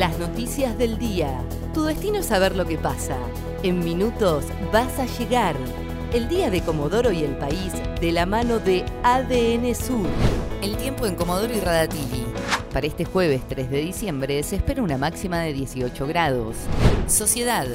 Las noticias del día. Tu destino es saber lo que pasa. En minutos vas a llegar. El día de Comodoro y el país de la mano de ADN Sur. El tiempo en Comodoro y Radatili. Para este jueves 3 de diciembre se espera una máxima de 18 grados. Sociedad.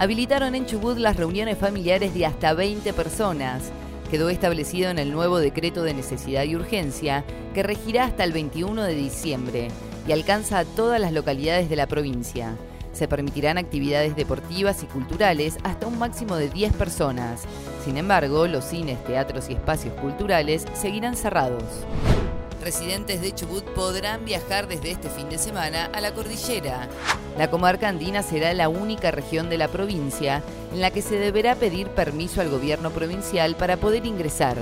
Habilitaron en Chubut las reuniones familiares de hasta 20 personas quedó establecido en el nuevo decreto de necesidad y urgencia que regirá hasta el 21 de diciembre y alcanza a todas las localidades de la provincia. Se permitirán actividades deportivas y culturales hasta un máximo de 10 personas. Sin embargo, los cines, teatros y espacios culturales seguirán cerrados. Residentes de Chubut podrán viajar desde este fin de semana a la cordillera. La comarca andina será la única región de la provincia en la que se deberá pedir permiso al gobierno provincial para poder ingresar.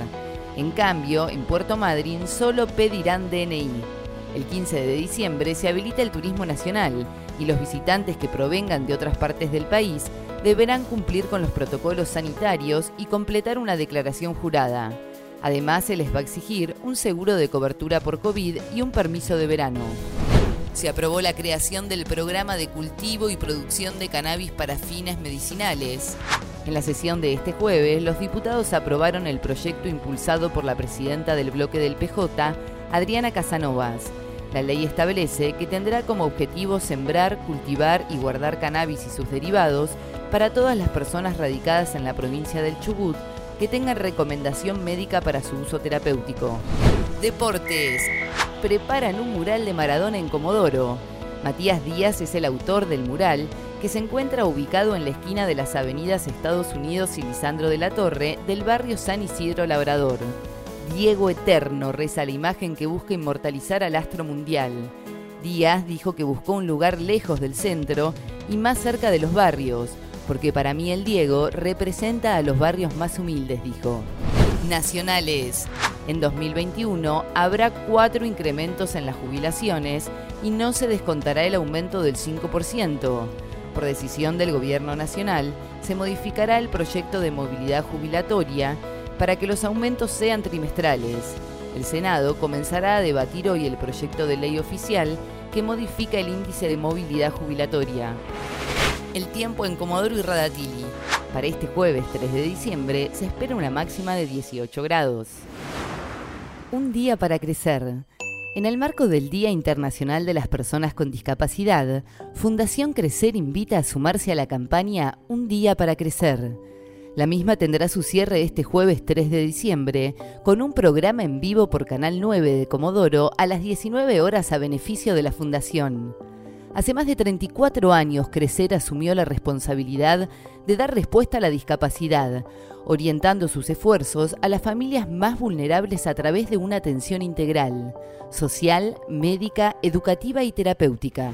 En cambio, en Puerto Madryn solo pedirán DNI. El 15 de diciembre se habilita el turismo nacional y los visitantes que provengan de otras partes del país deberán cumplir con los protocolos sanitarios y completar una declaración jurada. Además, se les va a exigir un seguro de cobertura por COVID y un permiso de verano. Se aprobó la creación del programa de cultivo y producción de cannabis para fines medicinales. En la sesión de este jueves, los diputados aprobaron el proyecto impulsado por la presidenta del bloque del PJ, Adriana Casanovas. La ley establece que tendrá como objetivo sembrar, cultivar y guardar cannabis y sus derivados para todas las personas radicadas en la provincia del Chubut que tengan recomendación médica para su uso terapéutico. Deportes. Preparan un mural de Maradona en Comodoro. Matías Díaz es el autor del mural que se encuentra ubicado en la esquina de las avenidas Estados Unidos y Lisandro de la Torre del barrio San Isidro Labrador. Diego Eterno reza la imagen que busca inmortalizar al astro mundial. Díaz dijo que buscó un lugar lejos del centro y más cerca de los barrios, porque para mí el Diego representa a los barrios más humildes, dijo. Nacionales. En 2021 habrá cuatro incrementos en las jubilaciones y no se descontará el aumento del 5%. Por decisión del Gobierno Nacional, se modificará el proyecto de movilidad jubilatoria para que los aumentos sean trimestrales. El Senado comenzará a debatir hoy el proyecto de ley oficial que modifica el índice de movilidad jubilatoria el tiempo en Comodoro y Radatili. Para este jueves 3 de diciembre se espera una máxima de 18 grados. Un día para crecer. En el marco del Día Internacional de las Personas con Discapacidad, Fundación Crecer invita a sumarse a la campaña Un Día para Crecer. La misma tendrá su cierre este jueves 3 de diciembre con un programa en vivo por Canal 9 de Comodoro a las 19 horas a beneficio de la Fundación. Hace más de 34 años, Crecer asumió la responsabilidad de dar respuesta a la discapacidad, orientando sus esfuerzos a las familias más vulnerables a través de una atención integral, social, médica, educativa y terapéutica.